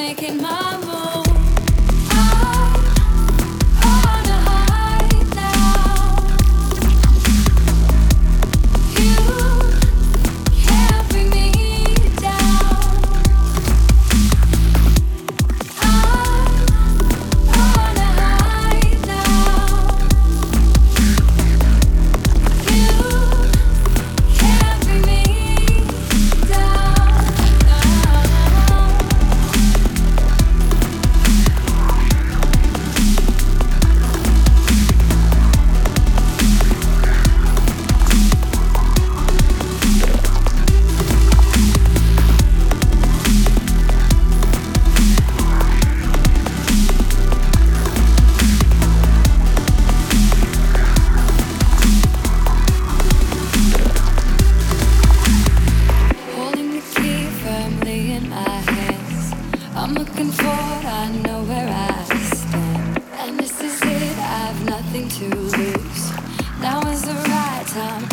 making my move. I'm looking forward, I know where I stand. And this is it, I've nothing to lose. Now is the right time.